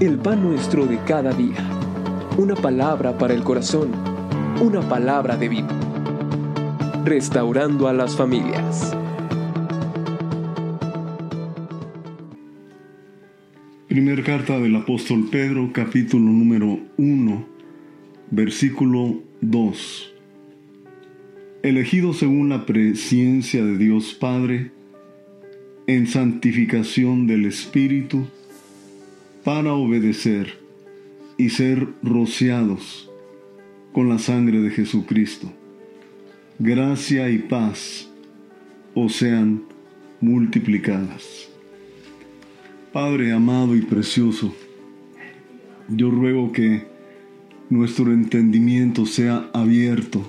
el pan nuestro de cada día. Una palabra para el corazón, una palabra de vida. Restaurando a las familias. Primer carta del apóstol Pedro, capítulo número 1, versículo 2. Elegido según la presencia de Dios Padre, en santificación del Espíritu, para obedecer y ser rociados con la sangre de Jesucristo. Gracia y paz os sean multiplicadas. Padre amado y precioso, yo ruego que nuestro entendimiento sea abierto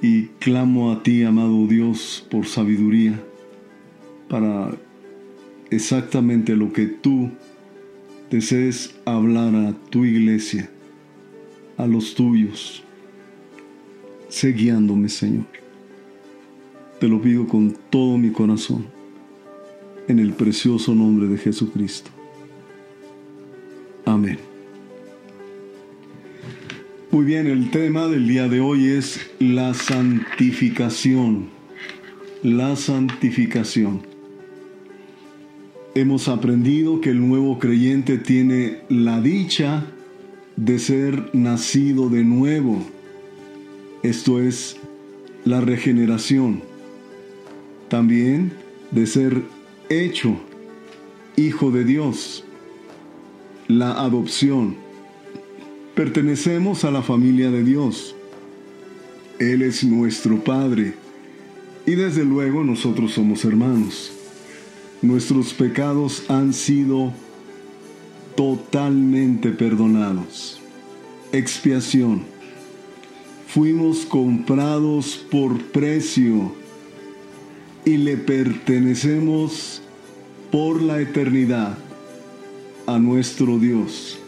y clamo a ti, amado Dios, por sabiduría para exactamente lo que tú desees hablar a tu iglesia, a los tuyos. Sé guiándome, Señor. Te lo pido con todo mi corazón, en el precioso nombre de Jesucristo. Amén. Muy bien, el tema del día de hoy es la santificación. La santificación hemos aprendido que el nuevo creyente tiene la dicha de ser nacido de nuevo. Esto es la regeneración. También de ser hecho hijo de Dios. La adopción. Pertenecemos a la familia de Dios. Él es nuestro Padre. Y desde luego nosotros somos hermanos nuestros pecados han sido totalmente perdonados. Expiación. Fuimos comprados por precio y le pertenecemos por la eternidad a nuestro Dios.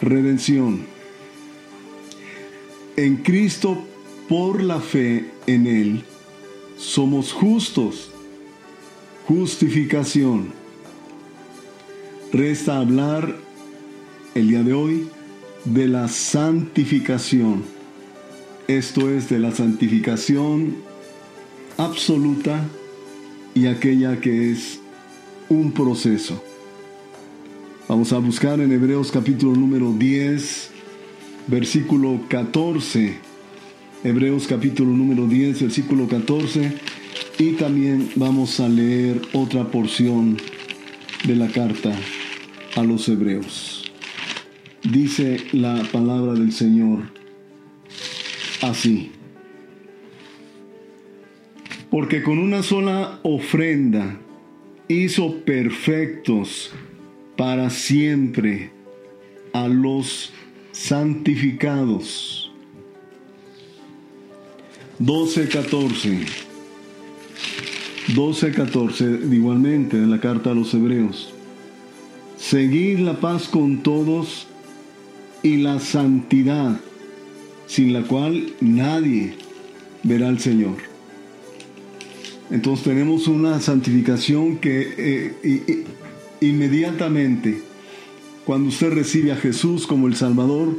Redención. En Cristo, por la fe en Él, somos justos justificación. Resta hablar el día de hoy de la santificación. Esto es de la santificación absoluta y aquella que es un proceso. Vamos a buscar en Hebreos capítulo número 10, versículo 14. Hebreos capítulo número 10, versículo 14 y también vamos a leer otra porción de la carta a los hebreos. Dice la palabra del Señor así. Porque con una sola ofrenda hizo perfectos para siempre a los santificados. 12, 14. 12:14 igualmente de la carta a los hebreos. Seguid la paz con todos y la santidad, sin la cual nadie verá al Señor. Entonces tenemos una santificación que eh, inmediatamente, cuando usted recibe a Jesús como el Salvador,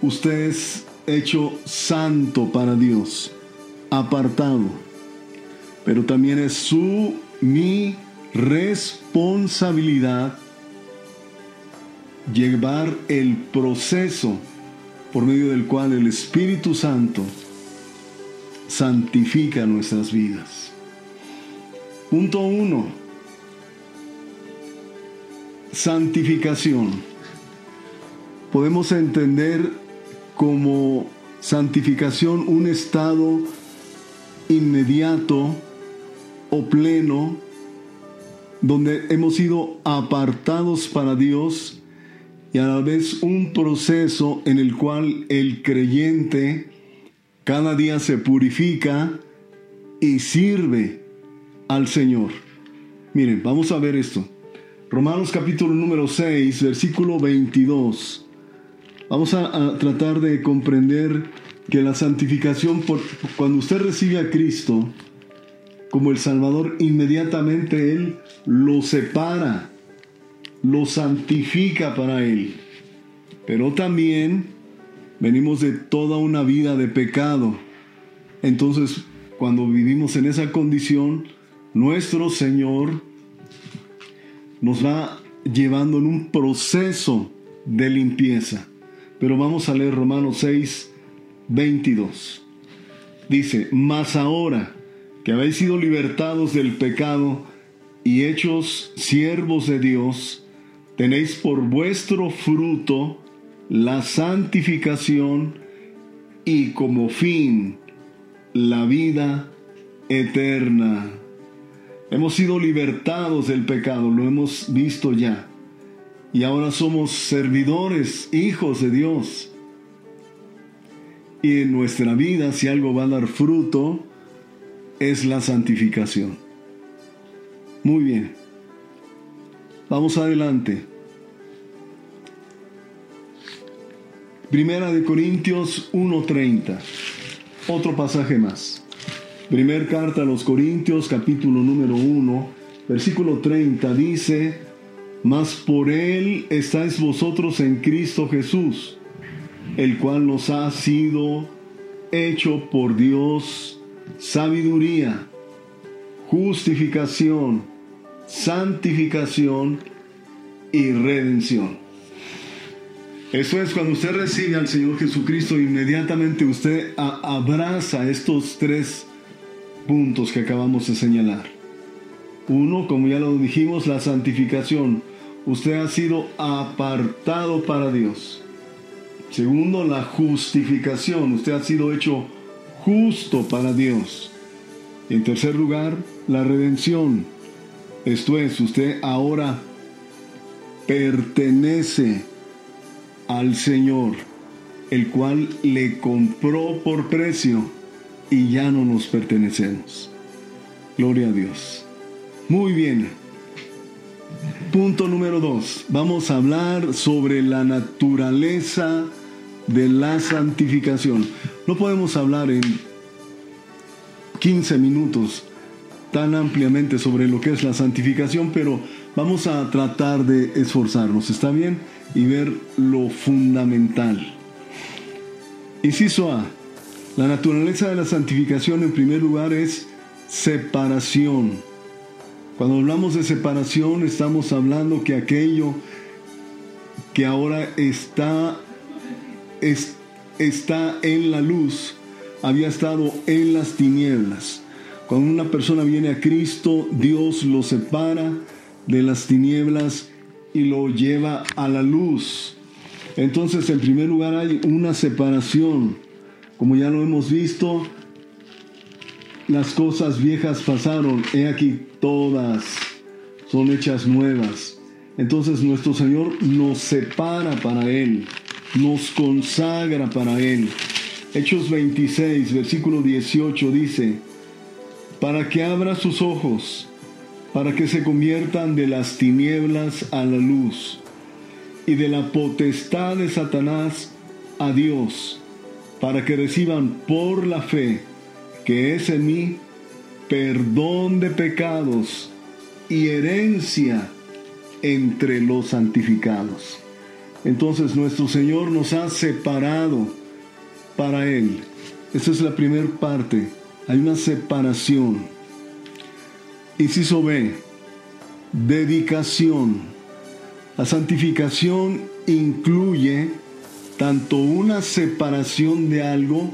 usted es hecho santo para Dios, apartado pero también es su, mi responsabilidad llevar el proceso por medio del cual el Espíritu Santo santifica nuestras vidas. Punto uno. Santificación. Podemos entender como santificación un estado inmediato pleno, donde hemos sido apartados para Dios y a la vez un proceso en el cual el creyente cada día se purifica y sirve al Señor. Miren, vamos a ver esto. Romanos capítulo número 6, versículo 22. Vamos a, tratar de comprender que la santificación, por, cuando usted recibe a Cristo, como el Salvador, inmediatamente Él lo separa lo santifica para Él. Pero también venimos de toda una vida de pecado. Entonces, cuando vivimos en esa condición, nuestro Señor nos va llevando en un proceso de limpieza. Pero vamos a leer Romanos 6, 22. Dice, mas ahora que habéis sido libertados del pecado y hechos siervos de Dios, tenéis por vuestro fruto la santificación y como fin la vida eterna. Hemos sido libertados del pecado, lo hemos visto ya. Y ahora somos servidores, hijos de Dios. Y en nuestra vida, si algo va a dar fruto, es la santificación. Muy bien. Vamos adelante. Primera de Corintios 1:30. Otro pasaje más. Primer carta a los Corintios, capítulo número 1, versículo 30 dice, Mas por él estáis vosotros en Cristo Jesús, el cual nos ha sido hecho por Dios sabiduría, justificación, santificación y redención. Eso es cuando usted recibe al Señor Jesucristo, inmediatamente usted abraza estos tres puntos que acabamos de señalar. Uno, como ya lo dijimos, la santificación. Usted ha sido apartado para Dios. Segundo, la justificación. Usted ha sido hecho justo para Dios. En tercer lugar, la redención. Esto es, usted ahora pertenece al Señor, el cual le compró por precio y ya no nos pertenecemos. Gloria a Dios. Muy bien. Punto número dos. Vamos a hablar sobre la naturaleza de la santificación. No podemos hablar en 15 minutos tan ampliamente sobre lo que es la santificación, pero vamos a tratar de esforzarnos, ¿está bien? Y ver lo fundamental. Inciso A. La naturaleza de la santificación en primer lugar es separación. Cuando hablamos de separación estamos hablando que aquello que ahora está está en la luz, había estado en las tinieblas. Cuando una persona viene a Cristo, Dios lo separa de las tinieblas y lo lleva a la luz. Entonces, en primer lugar, hay una separación. Como ya lo hemos visto, las cosas viejas pasaron, he aquí todas son hechas nuevas. Entonces nuestro Señor nos separa para Él nos consagra para Él. Hechos 26, versículo 18 dice, para que abra sus ojos, para que se conviertan de las tinieblas a la luz y de la potestad de Satanás a Dios, para que reciban por la fe que es en mí perdón de pecados y herencia entre los santificados. Entonces nuestro Señor nos ha separado para Él. Esa es la primera parte. Hay una separación. Inciso B, dedicación. La santificación incluye tanto una separación de algo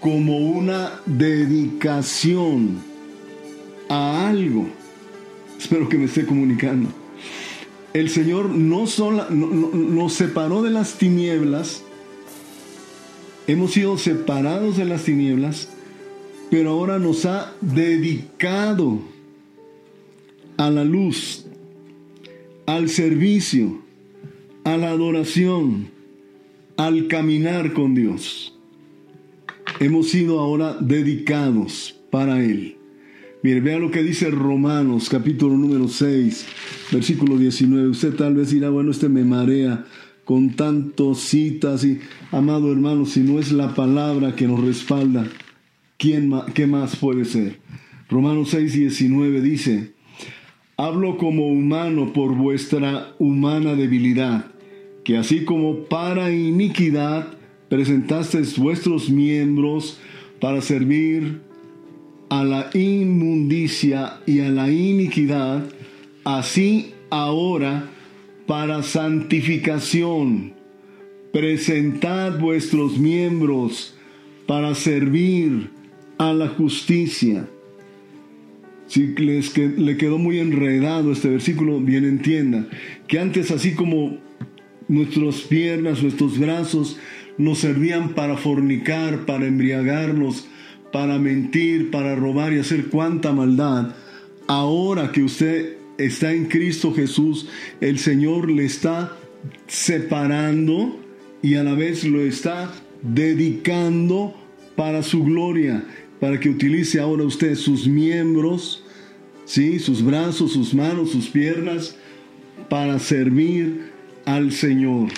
como una dedicación a algo. Espero que me esté comunicando el Señor no solo nos separó de las tinieblas, hemos sido separados de las tinieblas, pero ahora nos ha dedicado a la luz, al servicio, a la adoración, al caminar con Dios. Hemos sido ahora dedicados para Él. Mire, vea lo que dice Romanos, capítulo número 6, versículo 19. Usted tal vez dirá, bueno, este me marea con tantos citas y, amado hermano, si no es la palabra que nos respalda, ¿quién ¿qué más puede ser? Romanos 6, 19 dice, Hablo como humano por vuestra humana debilidad, que así como para iniquidad presentasteis vuestros miembros para servir a la inmundicia y a la iniquidad, así ahora para santificación. Presentad vuestros miembros para servir a la justicia. Si les que, le quedó muy enredado este versículo, bien entienda que antes así como nuestras piernas, nuestros brazos nos servían para fornicar, para embriagarnos, para mentir, para robar y hacer cuanta maldad, ahora que usted está en Cristo Jesús, el Señor le está separando y a la vez lo está dedicando para su gloria, para que utilice ahora usted sus miembros, ¿sí? sus brazos, sus manos, sus piernas, para servir al Señor.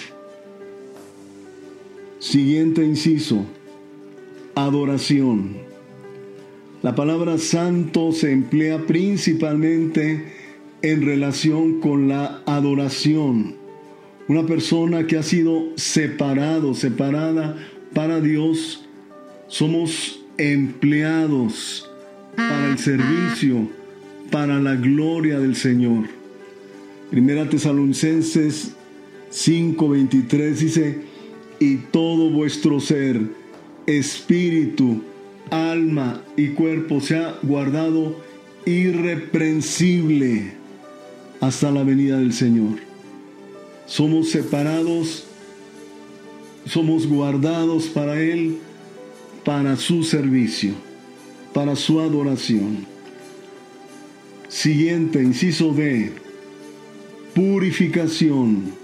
Siguiente inciso, adoración. La palabra santo se emplea principalmente en relación con la adoración. Una persona que ha sido separado, separada para Dios, somos empleados para el servicio, para la gloria del Señor. Primera Tesalonicenses 5:23 dice, y todo vuestro ser, espíritu, alma y cuerpo se ha guardado irreprensible hasta la venida del Señor. Somos separados, somos guardados para Él, para su servicio, para su adoración. Siguiente, inciso D, purificación.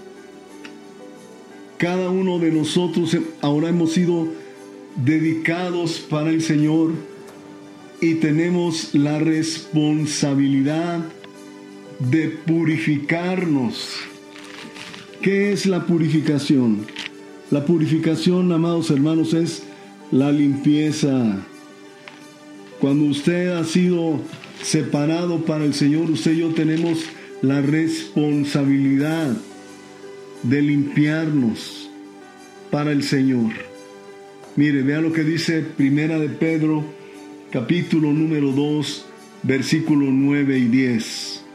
Cada uno de nosotros ahora hemos sido dedicados para el Señor y tenemos la responsabilidad de purificarnos. ¿Qué es la purificación? La purificación, amados hermanos, es la limpieza. Cuando usted ha sido separado para el Señor, usted y yo tenemos la responsabilidad de limpiarnos para el Señor. Mire, vea lo que dice Primera de Pedro, capítulo número 2, versículo 9 y 10.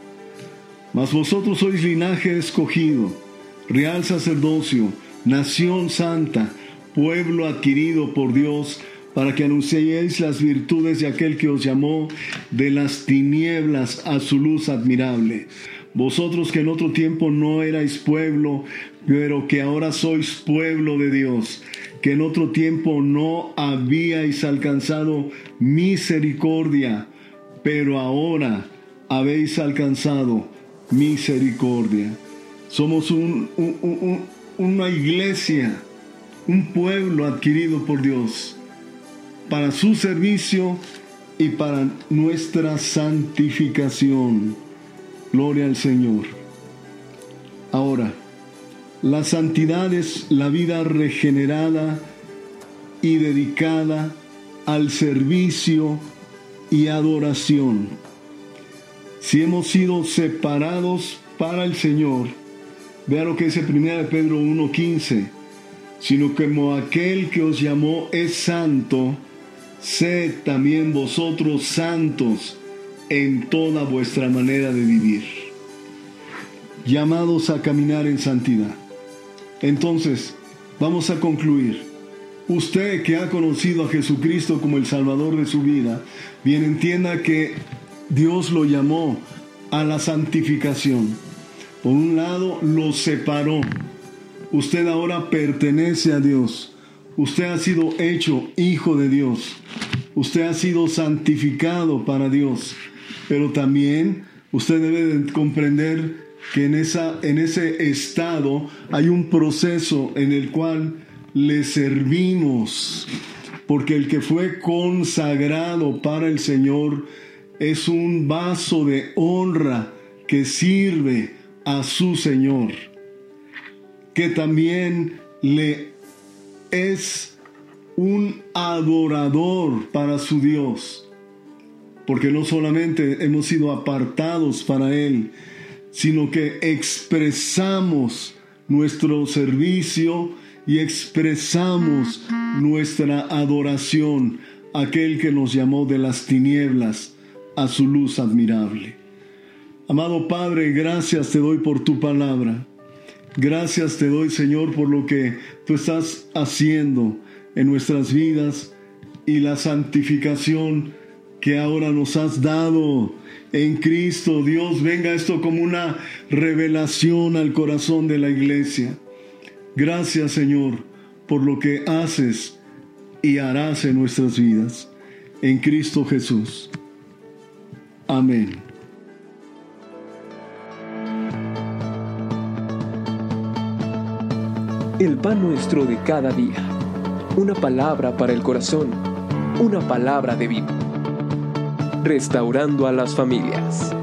Mas vosotros sois linaje escogido, real sacerdocio, nación santa, pueblo adquirido por Dios, para que anunciéis las virtudes de aquel que os llamó de las tinieblas a su luz admirable. Vosotros que en otro tiempo no erais pueblo, pero que ahora sois pueblo de Dios, que en otro tiempo no habíais alcanzado misericordia, pero ahora habéis alcanzado misericordia. Somos una iglesia, un pueblo adquirido por Dios para su servicio y para nuestra santificación. Gloria al Señor. Ahora, la santidad es la vida regenerada y dedicada al servicio y adoración si hemos sido separados para el Señor, vea lo que dice 1 Pedro 1.15, sino como aquel que os llamó es santo, sed también vosotros santos en toda vuestra manera de vivir. Llamados a caminar en santidad. Entonces, vamos a concluir. Usted que ha conocido a Jesucristo como el Salvador de su vida, bien entienda que Dios lo llamó a la santificación. Por un lado, lo separó. Usted ahora pertenece a Dios. Usted ha sido hecho hijo de Dios. Usted ha sido santificado para Dios. Pero también usted debe comprender que en, esa, en ese estado hay un proceso en el cual le servimos. Porque el que fue consagrado para el Señor es un vaso de honra que sirve a su Señor, que también le es un adorador para su Dios. porque no solamente hemos sido apartados para Él, sino que expresamos nuestro servicio y expresamos nuestra adoración a aquel que nos llamó de las tinieblas a su luz admirable. Amado Padre, gracias te doy por tu palabra. Gracias te doy, Señor, por lo que tú estás haciendo en nuestras vidas y la santificación que ahora nos has dado en Cristo. Dios, venga esto como una revelación al corazón de la iglesia. Gracias, Señor, por lo que haces y harás en nuestras vidas. En Cristo Jesús. Amén. El pan nuestro de cada día. Una palabra para el corazón. Una palabra de vida. Restaurando a las familias.